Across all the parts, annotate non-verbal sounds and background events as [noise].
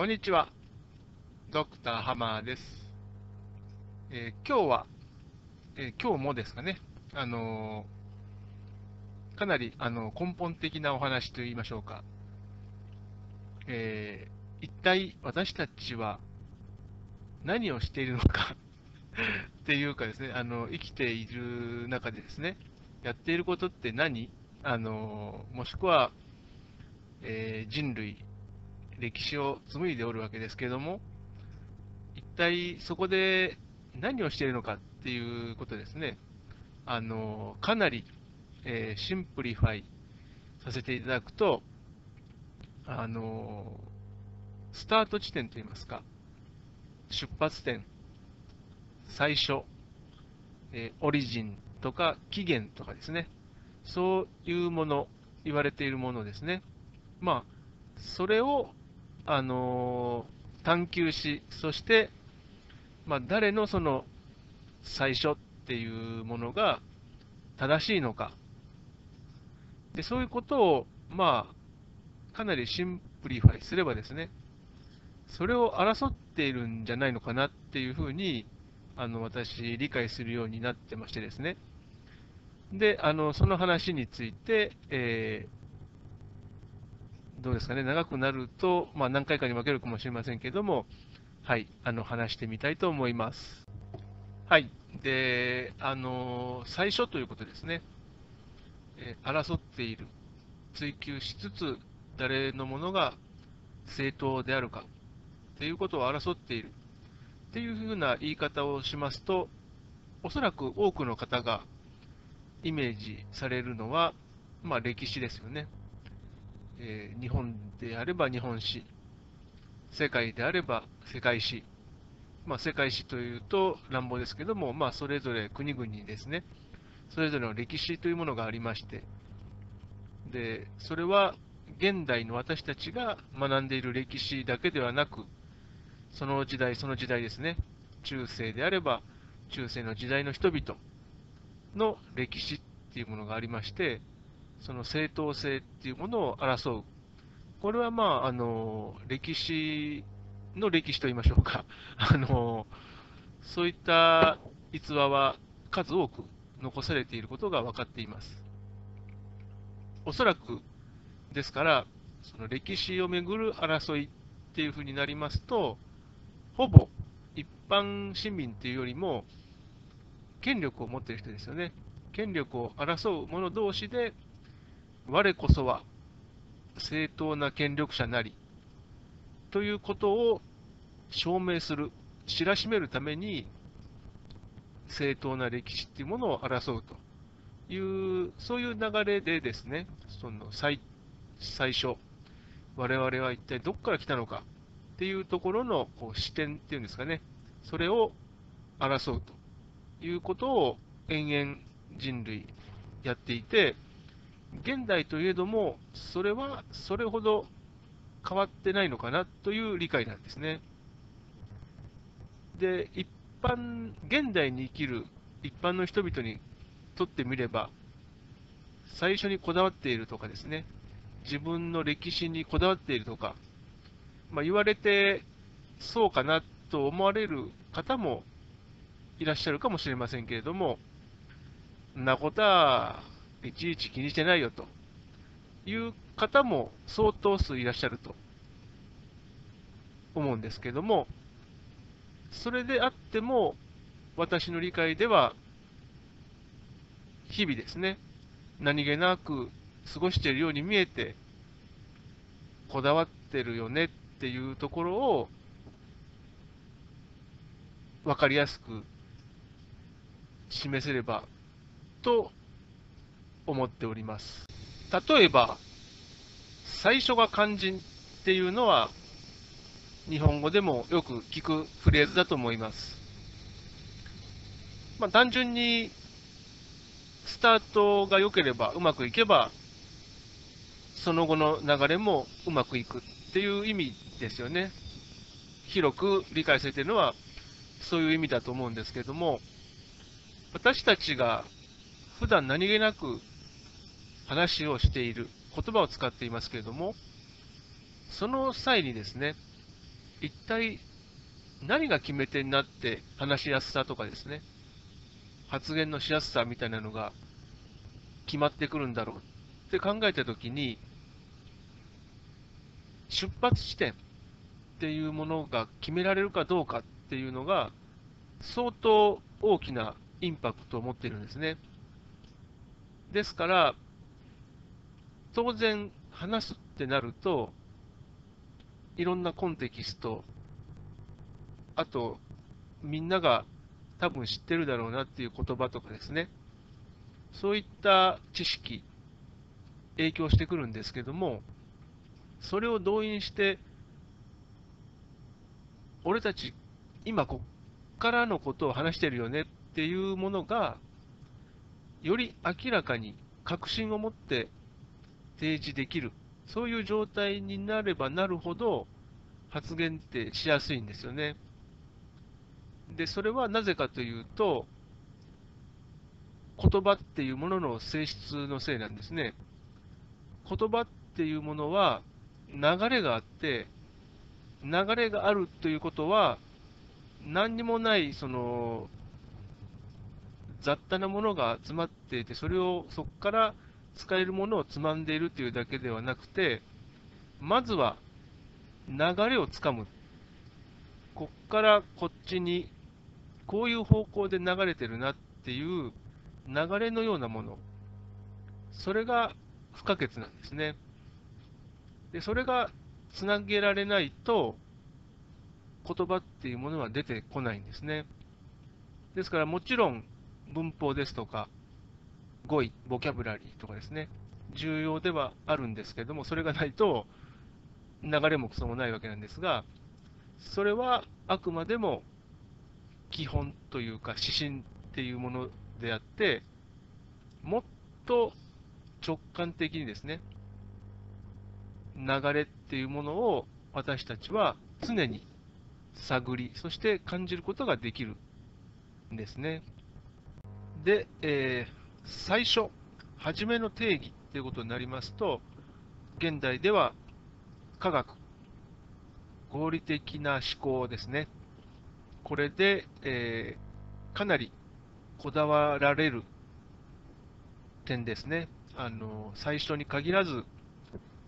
こんにちは。ドクターハマーです。えー今日は、えー今日もですかね、あのーかなりあの根本的なお話といいましょうか。え一体私たちは何をしているのか [laughs] っていうかですね、あの生きている中でですね、やっていることって何？あのもしくは、え人類、歴史を紡いでおるわけですけれども、一体そこで何をしているのかっていうことですね、あのかなり、えー simplify させていただくと、あのスタート地点といいますか、出発点、最初、えー origin とか起源とかですね、そういうもの、言われているものですね。まあ、それを、あのー探求し、そして、まあ、誰のその最初っていうものが正しいのか。で、そういうことを、まあ、かなり simplify すればですね、それを争っているんじゃないのかなっていうふうに、あの、私、理解するようになってましてですね。で、あの、その話について、えーどうですかね、長くなると、まあ、何回かに分けるかもしれませんけども、はい、あの、話してみたいと思います。はい。で、あの、最初ということですね。え争っている、追求しつつ、誰のものが正当であるか、ということを争っている、っていうふうな言い方をしますと、おそらく多くの方がイメージされるのは、まあ、歴史ですよね。えー日本であれば日本史、世界であれば世界史、まあ、世界史というと乱暴ですけども、まあ、それぞれ国々にですね、それぞれの歴史というものがありまして、でそれは現代の私たちが学んでいる歴史だけではなく、その時代、その時代ですね、中世であれば中世の時代の人々の歴史っていうものがありまして、その正当性っていうものを争う。これはまあ、あの、歴史の歴史と言いましょうか。[laughs] あの、そういった逸話は数多く残されていることが分かっています。おそらく、ですから、その歴史をめぐる争いっていうふうになりますと、ほぼ一般市民っていうよりも、権力を持っている人ですよね。権力を争う者同士で、我こそは正当な権力者なり、ということを証明する、知らしめるために、正当な歴史っていうものを争うという、そういう流れでですね、その最最初、我々は一体どこから来たのかっていうところのこう視点っていうんですかね、それを争うということを延々人類やっていて、現代といえども、それはそれほど変わってないのかなという理解なんですね。で、一般、現代に生きる一般の人々にとってみれば、最初にこだわっているとかですね、自分の歴史にこだわっているとか、まあ、言われてそうかなと思われる方もいらっしゃるかもしれませんけれども、んなことはいちいち気にしてないよと。いう方も相当数いらっしゃると。思うんですけども、それであっても、私の理解では、日々ですね、何気なく過ごしているように見えて、こだわってるよね。っていうところを、分かりやすく示せればと思っております。例えば、最初が肝心っていうのは、日本語でもよく聞くフレーズだと思います。まあ、単純に、スタートが良ければ、うまくいけば、その後の流れもうまくいくっていう意味ですよね。広く理解されているのは、そういう意味だと思うんですけども、私たちが普段何気なく話をしている、言葉を使っていますけれども、その際にですね、一体何が決め手になって話しやすさとかですね、発言のしやすさみたいなのが決まってくるんだろうって考えたときに、出発地点っていうものが決められるかどうかっていうのが、相当大きなインパクトを持っているんですね。ですから、当然話すってなると、いろんなコンテキスト、あと、みんなが多分知ってるだろうなっていう言葉とかですね、そういった知識、影響してくるんですけども、それを動員して、俺たち、今こっからのことを話してるよねっていうものが、より明らかに確信を持って提示できる、そういう状態になればなるほど、発言ってしやすいんですよね。で、それはなぜかというと、言葉っていうものの性質のせいなんですね。言葉っていうものは流れがあって、流れがあるということは、何にもないその雑多なものが詰まっていて、それをそこから使えるものをつまんでいるというだけではなくて、まずは流れをつかむ。こっからこっちに、こういう方向で流れてるなっていう流れのようなもの。それが不可欠なんですね。で、それがつなげられないと、言葉っていうものは出てこないんですね。ですからもちろん文法ですとか、語彙、ボキャブラリーとかですね、重要ではあるんですけども、それがないと流れもクソもないわけなんですが、それはあくまでも基本というか指針っていうものであって、もっと直感的にですね、流れっていうものを私たちは常に探り、そして感じることができるんですね。で、えー、最初、初めの定義ということになりますと、現代では科学、合理的な思考ですね。これで、えー、かなりこだわられる点ですね。あの最初に限らず、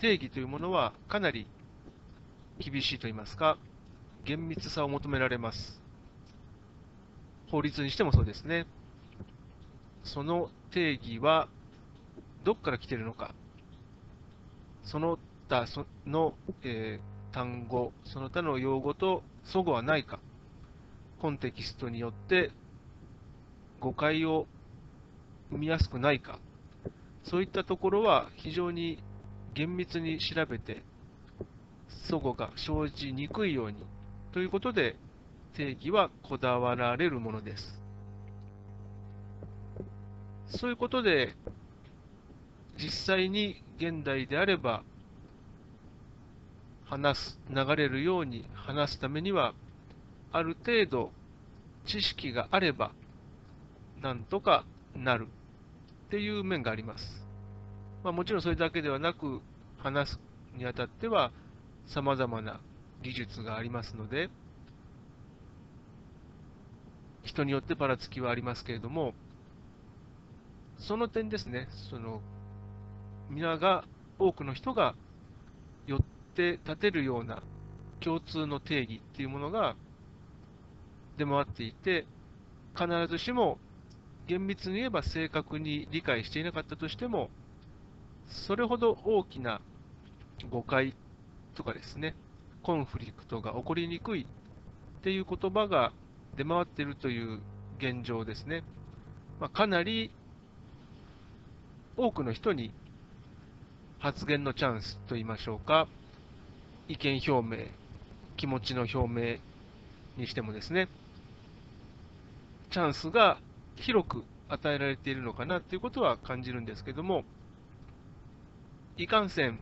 定義というものはかなり厳しいと言いますか、厳密さを求められます。法律にしてもそうですね。その定義はどこから来ているのか、その他その、えー、単語、その他の用語と齟齬はないか、コンテキストによって誤解を生みやすくないか、そういったところは非常に厳密に調べて、齟齬が生じにくいように。ということで、定義はこだわられるものです。そういうことで、実際に現代であれば、話す、流れるように話すためには、ある程度知識があれば、なんとかなるっていう面があります。まあ、もちろんそれだけではなく、話すにあたっては、様々な技術がありますので、人によってばらつきはありますけれども、その点ですね、その皆が、多くの人が寄って立てるような共通の定義っていうものが出回っていて、必ずしも厳密に言えば正確に理解していなかったとしても、それほど大きな誤解とかですね、コンフリクトが起こりにくいっていう言葉が出回っているという現状ですね。まあ、かなり多くの人に発言のチャンスといいましょうか、意見表明、気持ちの表明にしてもですね、チャンスが広く与えられているのかなということは感じるんですけども、いかんせん、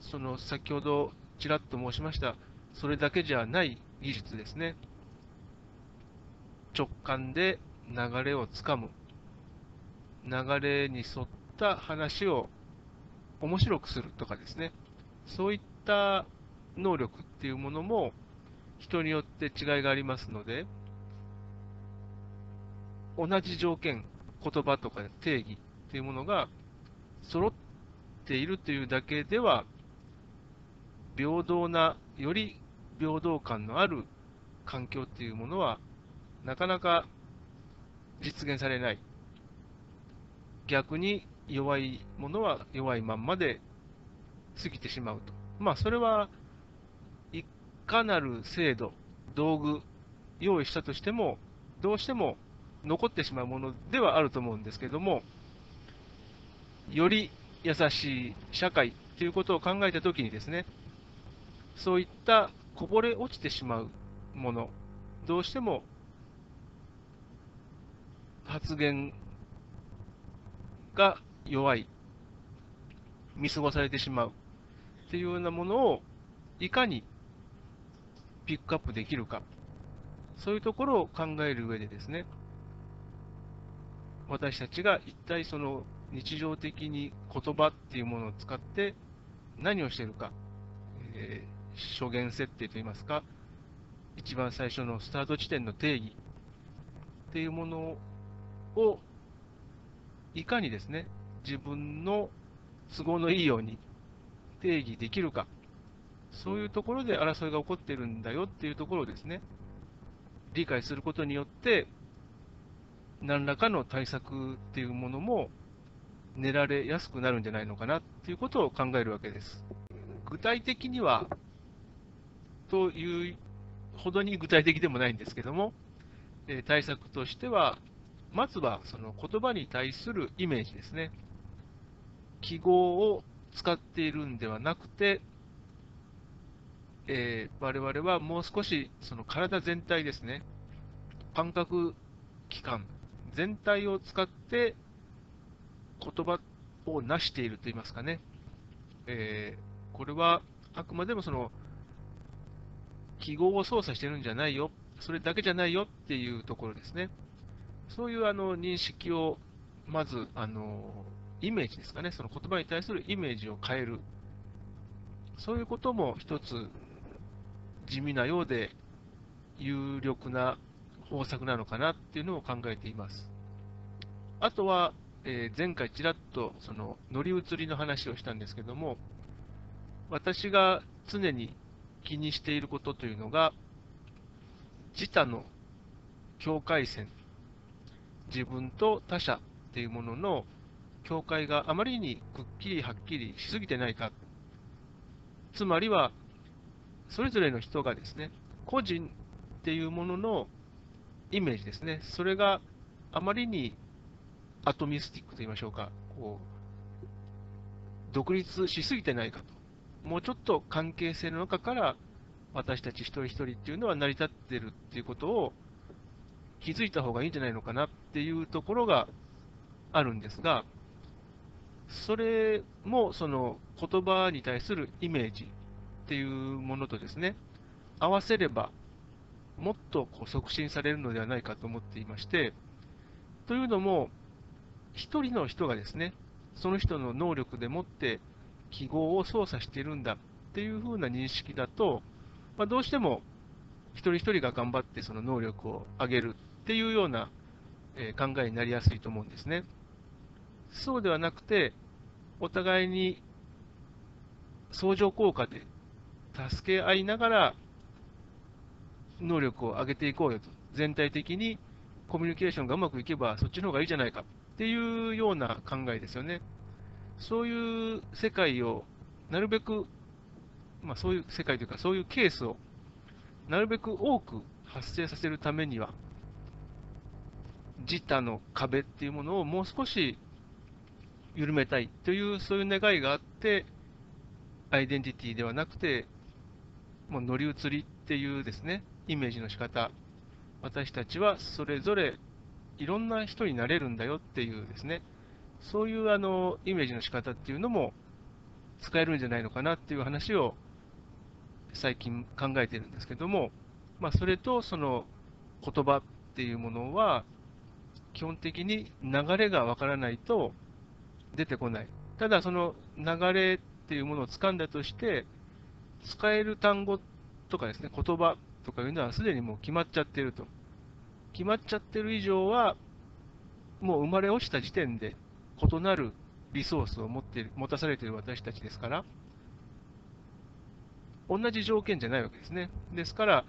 その先ほどちらっと申しました、それだけじゃない技術ですね。直感で流れをつかむ。流れに沿った話を面白くするとかですね、そういった能力っていうものも人によって違いがありますので、同じ条件、言葉とか定義っていうものが揃っているというだけでは、平等な、より平等感のある環境っていうものは、なかなか実現されない。逆に弱いものは弱いまんまで過ぎてしまうと。まあ、それはいかなる制度、道具、用意したとしても、どうしても残ってしまうものではあると思うんですけども、より優しい社会ということを考えたときにですね、そういったこぼれ落ちてしまうもの、どうしても発言が弱い、見過ごされてしまうっていうようなものをいかにピックアップできるか、そういうところを考える上でですね、私たちが一体その日常的に言葉っていうものを使って何をしてるか、えー、初言設定といいますか、一番最初のスタート地点の定義っていうものをいかにですね、自分の都合のいいように定義できるか、そういうところで争いが起こってるんだよっていうところをですね、理解することによって、何らかの対策っていうものも練られやすくなるんじゃないのかなっていうことを考えるわけです。具体的には、というほどに具体的でもないんですけども、え対策としては、まずはその言葉に対するイメージですね。記号を使っているんではなくて、えー、我々はもう少しその体全体ですね、感覚器官全体を使って言葉を成しているといいますかね、えー、これはあくまでもその記号を操作してるんじゃないよ、それだけじゃないよっていうところですね。そういうあの認識を、まず、あのイメージですかね、その言葉に対するイメージを変える。そういうことも一つ地味なようで有力な方策なのかなっていうのを考えています。あとは、えー、前回ちらっとその乗り移りの話をしたんですけども、私が常に気にしていることというのが、自他の境界線、自分と他者っていうものの境界があまりにくっきりはっきりしすぎてないか。つまりは、それぞれの人がですね、個人っていうもののイメージですね、それがあまりにアトミスティックと言いましょうか、こう独立しすぎてないかと。もうちょっと関係性の中から私たち一人一人っていうのは成り立ってるっていうことを気づいた方がいいんじゃないのかなっていうところがあるんですが、それもその言葉に対するイメージっていうものとですね、合わせればもっとこう促進されるのではないかと思っていまして、というのも、一人の人がですね、その人の能力でもって記号を操作しているんだっていうふうな認識だと、まあ、どうしても一人一人が頑張ってその能力を上げるっていうような、え考えになりやすいと思うんですね。そうではなくて、お互いに相乗効果で助け合いながら能力を上げていこうよと。全体的にコミュニケーションがうまくいけばそっちの方がいいじゃないかっていうような考えですよね。そういう世界をなるべく、まあ、そういう世界というか、そういうケースをなるべく多く発生させるためには、自他の壁っていうものをもう少し緩めたいという、そういう願いがあって、アイデンティティではなくて、もう乗り移りっていうですね、イメージの仕方、私たちはそれぞれいろんな人になれるんだよっていうですね、そういうあのイメージの仕方っていうのも使えるんじゃないのかなっていう話を最近考えてるんですけども、まあ、それとその言葉っていうものは、基本的に流れがわからないと出てこない。ただ、その流れっていうものを掴んだとして、使える単語とかですね、言葉とかいうのはすでにもう決まっちゃってると。決まっちゃってる以上は、もう生まれ落ちた時点で異なるリソースを持って持たされている私たちですから、同じ条件じゃないわけですね。ですから、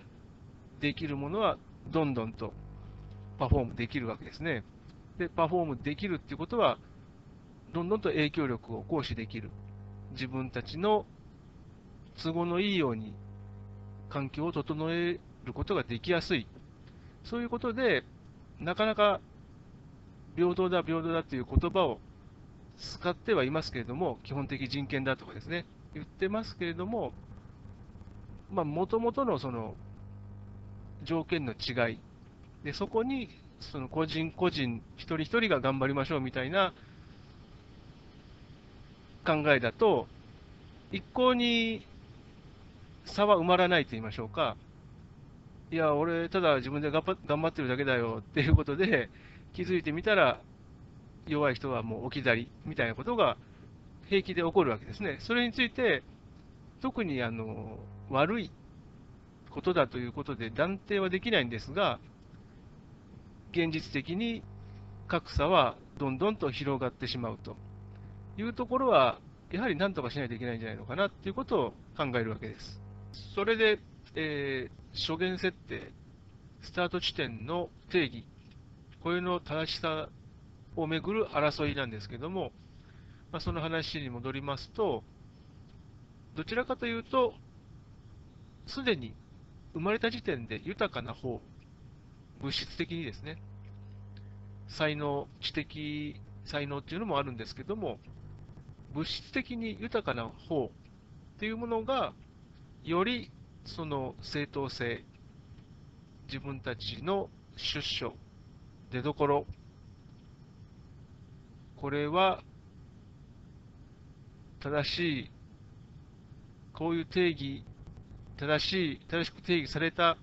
できるものはどんどんとパフォームできるわけですね。で、パフォームできるっていうことは、どんどんと影響力を行使できる。自分たちの都合のいいように環境を整えることができやすい。そういうことで、なかなか平等だ、平等だという言葉を使ってはいますけれども、基本的人権だとかですね、言ってますけれども、まあ、もともとのその条件の違い、でそこにその個人個人、一人一人が頑張りましょうみたいな考えだと、一向に差は埋まらないと言いましょうか、いや、俺、ただ自分で頑張ってるだけだよっていうことで、気づいてみたら、弱い人はもう置き去りみたいなことが平気で起こるわけですね。それについて、特にあの悪いことだということで断定はできないんですが、現実的に格差はどんどんと広がってしまうというところは、やはり何とかしないといけないんじゃないのかなということを考えるわけです。それで、えー、初言設定、スタート地点の定義、これの正しさをめぐる争いなんですけども、まあ、その話に戻りますと、どちらかというと、すでに生まれた時点で豊かな方、物質的にですね、才能、知的才能っていうのもあるんですけども、物質的に豊かな方っていうものが、よりその正当性、自分たちの出所、出どころ、これは正しい、こういう定義正しい、正しく定義された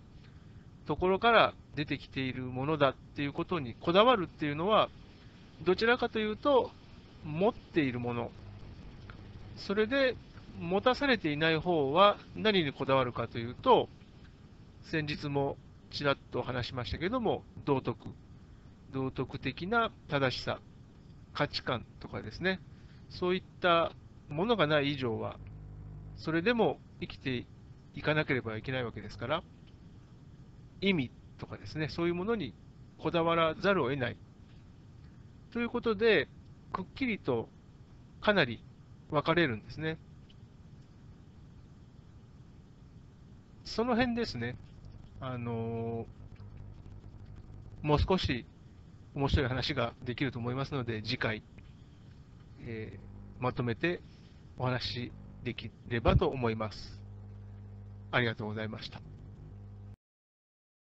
ところから出てきているものだっていうことにこだわるっていうのは、どちらかというと、持っているもの、それで持たされていない方は何にこだわるかというと、先日もちらっと話しましたけども、道徳、道徳的な正しさ、価値観とかですね、そういったものがない以上は、それでも生きていかなければいけないわけですから、意味とかですね、そういうものにこだわらざるを得ない。ということで、くっきりとかなり分かれるんですね。その辺ですね、あのー、もう少し面白い話ができると思いますので、次回、えー、まとめてお話しできればと思います。ありがとうございました。